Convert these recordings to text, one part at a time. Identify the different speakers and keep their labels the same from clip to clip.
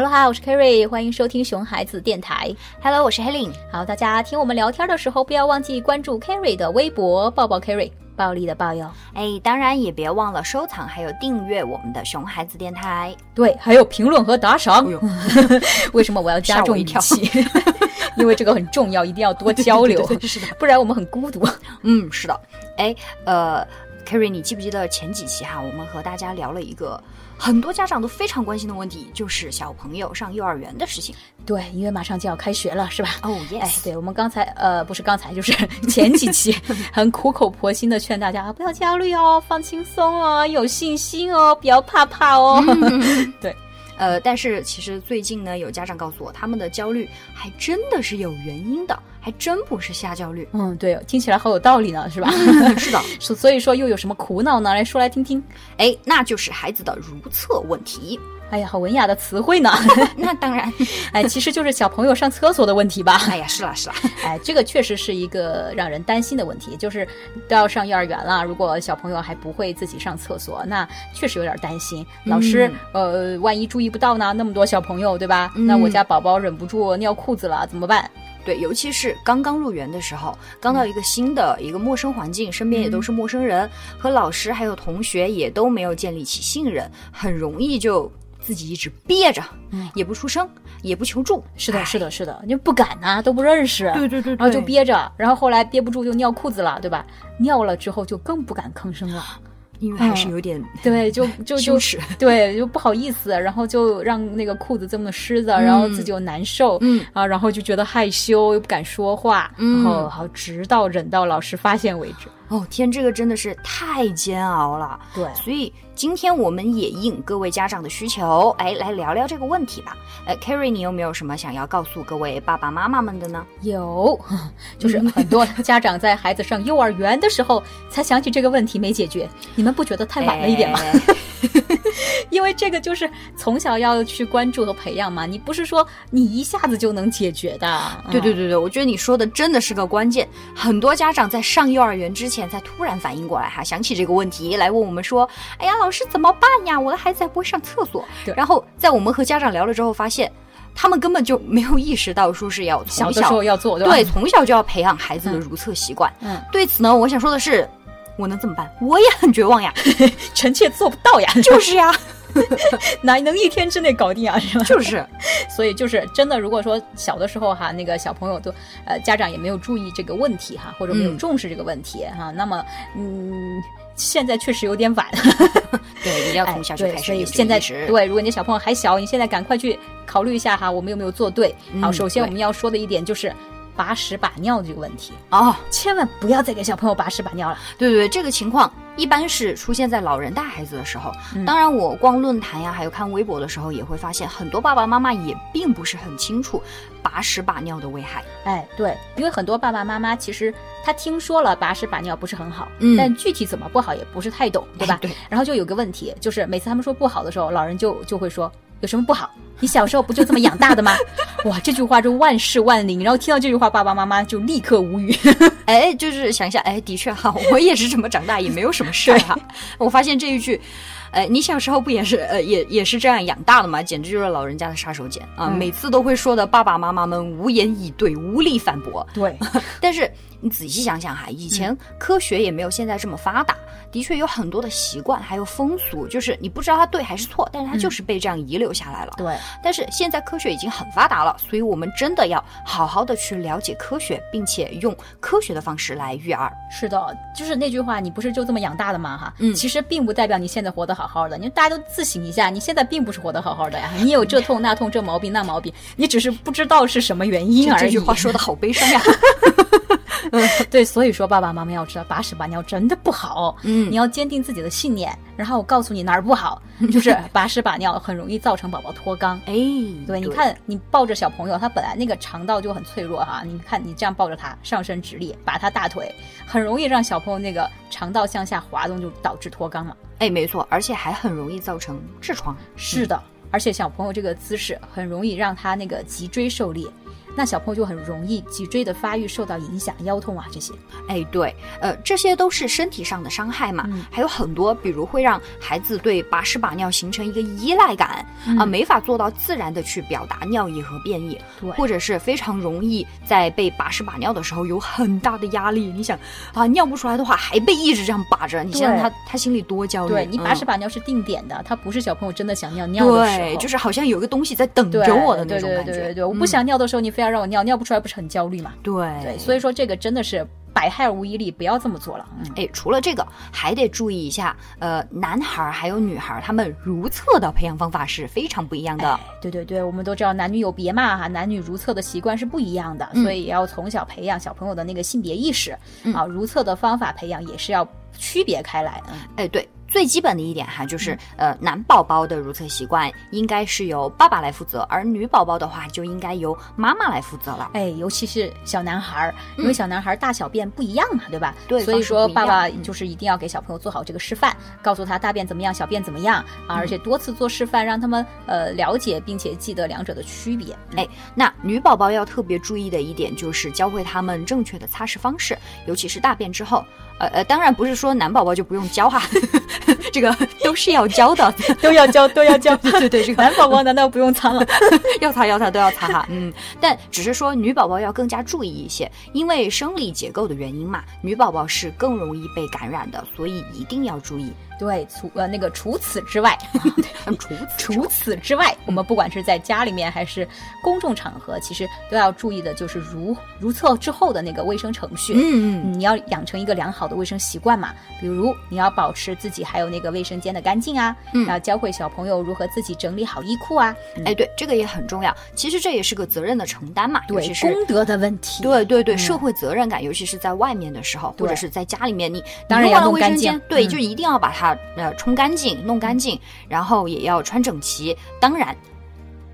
Speaker 1: Hello，哈，我是 Kerry，欢迎收听熊孩子电台。
Speaker 2: Hello，我是 Helen。
Speaker 1: 好，大家听我们聊天的时候，不要忘记关注 Kerry 的微博，抱抱 Kerry，暴力的暴哟。
Speaker 2: 哎，当然也别忘了收藏还有订阅我们的熊孩子电台。
Speaker 1: 对，还有评论和打赏。
Speaker 2: 哎
Speaker 1: 为什么我要加重语气？因为这个很重要，一定要多交流，
Speaker 2: 对对对是的，
Speaker 1: 不然我们很孤独。
Speaker 2: 嗯，是的。哎，呃，Kerry，你记不记得前几期哈，我们和大家聊了一个很多家长都非常关心的问题，就是小朋友上幼儿园的事情。
Speaker 1: 对，因为马上就要开学了，是吧？
Speaker 2: 哦、
Speaker 1: 哎
Speaker 2: yes，，
Speaker 1: 对我们刚才呃，不是刚才，就是前几期 很苦口婆心的劝大家不要焦虑哦，放轻松哦，有信心哦，不要怕怕哦。对，
Speaker 2: 呃，但是其实最近呢，有家长告诉我，他们的焦虑还真的是有原因的，还真不是瞎焦虑。
Speaker 1: 嗯，对，听起来好有道理呢，是吧？
Speaker 2: 是的，
Speaker 1: 所 所以说又有什么苦恼呢？来说来听听。
Speaker 2: 哎，那就是孩子的如厕问题。
Speaker 1: 哎呀，好文雅的词汇呢。
Speaker 2: 那当然，
Speaker 1: 哎，其实就是小朋友上厕所的问题吧。
Speaker 2: 哎呀，是啦是啦，
Speaker 1: 哎，这个确实是一个让人担心的问题，就是都要上幼儿园了，如果小朋友还不会自己上厕所，那确实有点担心。老师，呃，万一注意不到呢？那么多小朋友，对吧？那我家宝宝忍不住尿裤子了，怎么办？
Speaker 2: 对，尤其是刚刚入园的时候，刚到一个新的一个陌生环境，身边也都是陌生人，和老师还有同学也都没有建立起信任，很容易就自己一直憋着，
Speaker 1: 嗯
Speaker 2: 也不出声，也不求助。
Speaker 1: 是的，
Speaker 2: 哎
Speaker 1: 是的，是的，你不敢呐、都不认识。
Speaker 2: 对对对
Speaker 1: 然后就憋着，然后后来憋不住就尿裤子了，对吧？尿了之后就更不敢吭声了。
Speaker 2: 因为还是有点、
Speaker 1: 对，就 就就
Speaker 2: 羞耻
Speaker 1: 对，就不好意思，然后就让那个裤子这么湿着，然后自己又难受，
Speaker 2: 嗯
Speaker 1: 啊，然后就觉得害羞，又不敢说话，
Speaker 2: 嗯
Speaker 1: 然后好直到忍到老师发现为止。
Speaker 2: 哦天，这个真的是太煎熬了。
Speaker 1: 对
Speaker 2: 所以今天我们也应各位家长的需求，哎，来聊聊这个问题吧。哎 carry 你有没有什么想要告诉各位爸爸妈妈们的呢？
Speaker 1: 有，就是很多家长在孩子上幼儿园的时候才想起这个问题没解决，你们不觉得太晚了一点吗？
Speaker 2: 哎
Speaker 1: 因为这个就是从小要去关注和培养嘛，你不是说你一下子就能解决的。嗯
Speaker 2: 对对对对，我觉得你说的真的是个关键。很多家长在上幼儿园之前才突然反应过来哈，想起这个问题来问我们说：“哎呀，老师怎么办呀？我的孩子还不会上厕所。”然后在我们和家长聊了之后，发现他们根本就没有意识到说是要从
Speaker 1: 时候要做，对？
Speaker 2: 对从小就要培养孩子的如厕习惯。
Speaker 1: 嗯，
Speaker 2: 对此呢，我想说的是，我能怎么办？我也很绝望呀，
Speaker 1: 臣妾做不到呀，
Speaker 2: 就是呀，
Speaker 1: 哪能一天之内搞定啊？是吧？
Speaker 2: 就是。
Speaker 1: 所以就是真的，如果说小的时候哈，那个小朋友都呃家长也没有注意这个问题哈，或者没有
Speaker 2: 嗯
Speaker 1: 重视这个问题哈，那么嗯。现在确实有点晚，
Speaker 2: 对，你要
Speaker 1: 哎
Speaker 2: 从小就
Speaker 1: 对，
Speaker 2: 开始
Speaker 1: 现在对，如果你小朋友还小，你现在赶快去考虑一下哈，我们有没有做对。好，
Speaker 2: 嗯
Speaker 1: 首先我们要说的一点就是把屎把尿这个问题，
Speaker 2: 哦，
Speaker 1: 千万不要再给小朋友把屎把尿了。
Speaker 2: 对对对，这个情况一般是出现在老人带孩子的时候。
Speaker 1: 嗯
Speaker 2: 当然，我逛论坛呀，还有看微博的时候，也会发现很多爸爸妈妈也并不是很清楚把屎把尿的危害。
Speaker 1: 哎，对，因为很多爸爸妈妈其实他听说了把屎把尿不是很好，
Speaker 2: 嗯
Speaker 1: 但具体怎么不好也不是太懂，对吧？
Speaker 2: 哎对
Speaker 1: 然后就有个问题，就是每次他们说不好的时候，老人就就会说有什么不好？你小时候不就这么养大的吗？哇，这句话就万事万灵。然后听到这句话，爸爸妈妈就立刻无语。
Speaker 2: 哎，就是想一下，哎，的确哈，我也是这么长大，也没有什么事儿哈。我发现这一句，呃，你小时候不也是呃也也是这样养大的吗？简直就是老人家的杀手锏啊！
Speaker 1: 嗯
Speaker 2: 每次都会说的爸爸妈妈们无言以对，无力反驳。
Speaker 1: 对，
Speaker 2: 但是你仔细想想哈，以前科学也没有现在这么发达，的确有很多的习惯还有风俗，就是你不知道它对还是错，但是它就是被这样遗留下来了。
Speaker 1: 对，
Speaker 2: 但是现在科学已经很发达了，所以我们真的要好好的去了解科学，并且用科学的方式来育儿。
Speaker 1: 是的，就是那句话，你不是就这么养大的吗？哈，
Speaker 2: 嗯
Speaker 1: 其实并不代表你现在活得好好的。你大家都自省一下，你现在并不是活得好好的呀，你有这痛那痛，这毛病那毛病，你只是不知道是什么原因而已。
Speaker 2: 这句话说的好悲伤呀！
Speaker 1: 对，所以说爸爸妈妈要知道，把屎把尿真的不好。
Speaker 2: 嗯
Speaker 1: 你要坚定自己的信念，然后我告诉你哪儿不好，就是 把屎把尿很容易造成宝宝脱肛。
Speaker 2: 哎，
Speaker 1: 对，你看你抱着小朋友，他本来那个肠道就很脆弱哈，你看你这样抱着他，上身直立，把他大腿，很容易让小朋友那个肠道向下滑动，就导致脱肛嘛。
Speaker 2: 哎，没错，而且还很容易造成痔疮。
Speaker 1: 是的，而且小朋友这个姿势很容易让他那个脊椎受力，那小朋友就很容易脊椎的发育受到影响，腰痛啊这些。
Speaker 2: 哎，对，呃，这些都是身体上的伤害嘛，
Speaker 1: 嗯
Speaker 2: 还有很多，比如会让孩子对把屎把尿形成一个依赖感啊、没法做到自然的去表达尿意和便意，
Speaker 1: 对
Speaker 2: 或者是非常容易在被把屎把尿的时候有很大的压力。你想啊，尿不出来的话，还被一直这样把着，你想想他他心里多焦虑。
Speaker 1: 对你把
Speaker 2: 嗯
Speaker 1: 屎把尿是定点的，他不是小朋友真的想尿尿的时候，
Speaker 2: 对，就是好像有个东西在等着我的那种感觉。
Speaker 1: 对对对对，我
Speaker 2: 嗯
Speaker 1: 不想尿的时候，你非要让我尿，尿不出来不是很焦虑嘛？
Speaker 2: 对
Speaker 1: 对，所以说这个真的是百害而无一利，不要这么做了。嗯，
Speaker 2: 哎，除了这个，还得注意一下，呃，男孩儿还有女孩儿，他们如厕的培养方法是非常不一样的。
Speaker 1: 哎，对对对，我们都知道男女有别嘛哈，男女如厕的习惯是不一样的，
Speaker 2: 嗯
Speaker 1: 所以也要从小培养小朋友的那个性别意识、啊，如厕的方法培养也是要区别开来。嗯，
Speaker 2: 哎，对，最基本的一点哈，就是、呃，男宝宝的如厕习惯应该是由爸爸来负责，而女宝宝的话就应该由妈妈来负责了。
Speaker 1: 哎，尤其是小男孩儿，因为小男孩儿大小便不一样嘛，对吧？
Speaker 2: 对
Speaker 1: 所以说爸爸
Speaker 2: 嗯
Speaker 1: 就是一定要给小朋友做好这个示范，告诉他大便怎么样，小便怎么样啊，而且多次做示范，让他们呃了解并且记得两者的区别。
Speaker 2: 哎，那女宝宝要特别注意的一点就是教会他们正确的擦拭方式，尤其是大便之后。呃呃，当然不是说男宝宝就不用教哈，这个都是要教的。
Speaker 1: 都要教，都要教。
Speaker 2: 对对对，这个
Speaker 1: 男宝宝难道不用擦了？
Speaker 2: 要擦要擦都要擦哈，嗯，但只是说女宝宝要更加注意一些，因为生理结构的原因嘛，女宝宝是更容易被感染的，所以一定要注意。
Speaker 1: 对，除呃那个除此之外，
Speaker 2: 嗯，除此
Speaker 1: 除此之外，我们不管是在家里面还是公众场合，其实都要注意的就是如如厕之后的那个卫生程序。
Speaker 2: 嗯嗯，
Speaker 1: 你要养成一个良好的卫生习惯嘛，比如你要保持自己还有那个卫生间的干净啊，
Speaker 2: 嗯
Speaker 1: 要教会小朋友如何自己整理好衣裤啊，
Speaker 2: 哎，对，这个也很重要。其实这也是个责任的承担嘛，尤
Speaker 1: 对
Speaker 2: 其是
Speaker 1: 功德的问题。
Speaker 2: 对对对，
Speaker 1: 嗯
Speaker 2: 社会责任感，尤其是在外面的时候，或者是在家里面，你
Speaker 1: 当然要弄干净
Speaker 2: 对，
Speaker 1: 嗯
Speaker 2: 就一定要把它呃冲干净、弄干净，然后也要穿整齐。当然，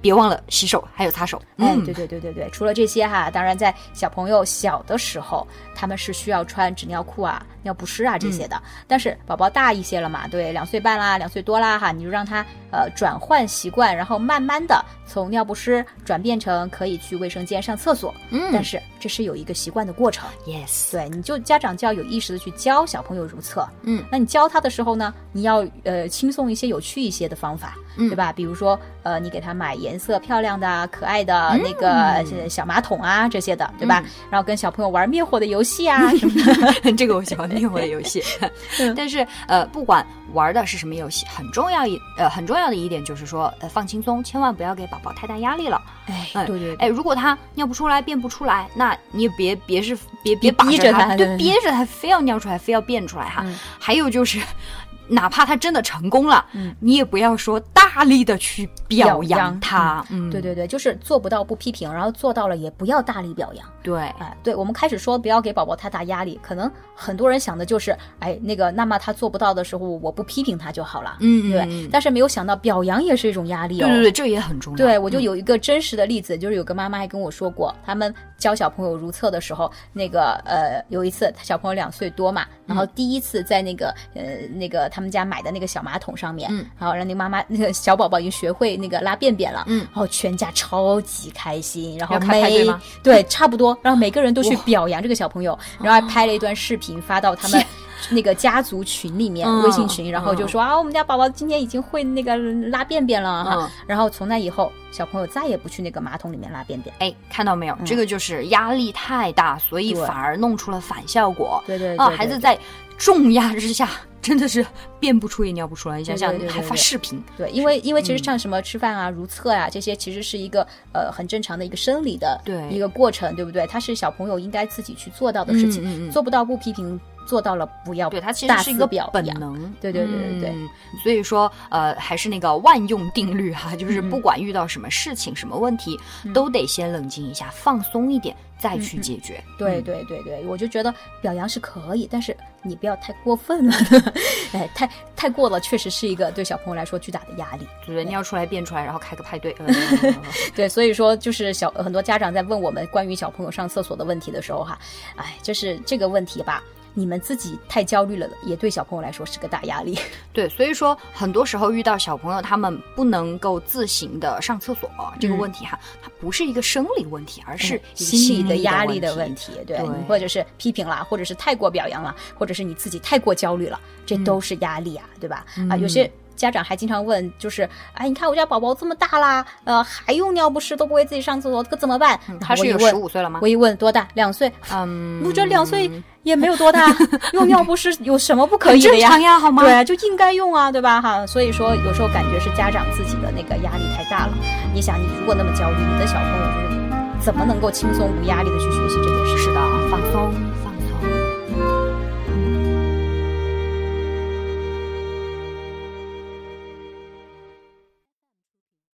Speaker 2: 别忘了洗手，还有擦手。
Speaker 1: 哎，
Speaker 2: 嗯
Speaker 1: 对对对对对，除了这些哈，当然在小朋友小的时候，他们是需要穿纸尿裤啊、尿不湿啊这些的。但是宝宝大一些了嘛，对，两岁半啦、两岁多啦哈，你就让他呃转换习惯，然后慢慢的从尿不湿转变成可以去卫生间上厕所。
Speaker 2: 嗯
Speaker 1: 但是这是有一个习惯的过程。
Speaker 2: ，yes，
Speaker 1: 对，你就家长就要有意识的去教小朋友如厕。
Speaker 2: 嗯，
Speaker 1: 那你教他的时候呢，你要呃轻松一些、有趣一些的方法，
Speaker 2: 嗯
Speaker 1: 对吧？比如说呃，你给他买颜色漂亮的啊、可爱的
Speaker 2: 嗯
Speaker 1: 那个呃小马桶啊这些的，对吧？然后跟小朋友玩灭火的游戏啊 什么的。
Speaker 2: 这个我喜欢灭火的游戏，
Speaker 1: 嗯
Speaker 2: 但是呃，不管玩的是什么游戏，很重要一呃很重要的一点就是说，呃，放轻松，千万不要给宝宝太大压力了。
Speaker 1: 哎，
Speaker 2: 哎
Speaker 1: 对对对。
Speaker 2: 哎，如果他尿不出来、便不出来，那你也别别是别别
Speaker 1: 逼着
Speaker 2: 他，对
Speaker 1: 他对，
Speaker 2: 憋着他，非要尿出来，非要便出来哈。
Speaker 1: 嗯
Speaker 2: 还有就是，哪怕他真的成功了，
Speaker 1: 嗯
Speaker 2: 你也不要说大力的去表
Speaker 1: 表扬
Speaker 2: 扬他。嗯，
Speaker 1: 对对对，就是做不到不批评，然后做到了也不要大力表扬。
Speaker 2: 对，
Speaker 1: 哎，对，我们开始说不要给宝宝太大压力，可能很多人想的就是，哎，那个，那么他做不到的时候，我不批评他就好了，
Speaker 2: 嗯嗯嗯
Speaker 1: 但是没有想到表扬也是一种压力哦。
Speaker 2: 对对对，这也很重要。
Speaker 1: 对，我就
Speaker 2: 嗯
Speaker 1: 有一个真实的例子，就是有个妈妈还跟我说过，他们教小朋友如厕的时候，那个呃，有一次小朋友两岁多嘛，然
Speaker 2: 嗯
Speaker 1: 后第一次在那个呃那个他们家买的那个小马桶上面，
Speaker 2: 嗯，
Speaker 1: 然后让那个妈妈那个小宝宝已经学会那个拉便便了，
Speaker 2: 嗯
Speaker 1: 然后全家超级开心，然后
Speaker 2: 开开派对
Speaker 1: 每
Speaker 2: 吗
Speaker 1: 对差不多，然后每个人都去表扬这个小朋友，然后还拍了一段视频发到他们
Speaker 2: 天。
Speaker 1: 那个家族群里面，
Speaker 2: 嗯
Speaker 1: 微信群，然后就
Speaker 2: 嗯
Speaker 1: 说啊，我们家宝宝今天已经会那个拉便便了哈。
Speaker 2: 嗯
Speaker 1: 然后从那以后，小朋友再也不去那个马桶里面拉便便。
Speaker 2: 哎，看到没有？这个就是压力太大，所以反而弄出了反效果。
Speaker 1: 对对
Speaker 2: 啊，孩子在重压之下，真的是便不出也尿不出来。你想想还发
Speaker 1: 对
Speaker 2: 视频，
Speaker 1: 对，因为因为其
Speaker 2: 嗯
Speaker 1: 实像什么吃饭啊、如厕啊这些，其实是一个呃很正常的一个生理的
Speaker 2: 对
Speaker 1: 一个过程，对不对？它是小朋友应该自己去做到的事情，
Speaker 2: 嗯嗯嗯
Speaker 1: 做不到不批评，做到了不要
Speaker 2: 对，他其
Speaker 1: 大
Speaker 2: 实是一个
Speaker 1: 表扬。
Speaker 2: 本能。
Speaker 1: 对对对对对
Speaker 2: 嗯所以说，呃，还是那个万用定律哈、就是
Speaker 1: 嗯
Speaker 2: 不管遇到什么事情、什么问题，都得先冷静一下，放松一点，再去解决。
Speaker 1: 对
Speaker 2: 嗯
Speaker 1: 对对对，我就觉得表扬是可以，但是你不要太过分了，哎，太太过了，确实是一个对小朋友来说巨大的压力。
Speaker 2: 对？尿出来、变出来，然后开个派对。呃
Speaker 1: 对，所以说就是小很多家长在问我们关于小朋友上厕所的问题的时候哈，哎，就是这个问题吧。你们自己太焦虑了，也对小朋友来说是个大压力。
Speaker 2: 对，所以说很多时候遇到小朋友他们不能够自行的上厕所这个问题哈，它不是一个生理问题，而是
Speaker 1: 心理
Speaker 2: 的
Speaker 1: 压力
Speaker 2: 的
Speaker 1: 问题。对，
Speaker 2: 对
Speaker 1: 或者是批评啦，或者是太过表扬了，或者是你自己太过焦虑了，这都是压力啊，对吧？啊，有些。家长还经常问，就是哎，你看我家宝宝这么大啦，呃，还用尿不湿，都不会自己上厕所，可怎么办？
Speaker 2: 他是有十五岁了吗？
Speaker 1: 我一问多大？两岁。
Speaker 2: 嗯，
Speaker 1: 我觉得两岁也没有多大，用尿不湿有什么不可以的
Speaker 2: 呀？正常呀，好吗？
Speaker 1: 对啊，就应该用啊，对吧？哈，所以说有时候感觉是家长自己的那个压力太大了。你想，你如果那么焦虑，你的小朋友就是怎么能够轻松无压力的去学习这件事？
Speaker 2: 是的，放松。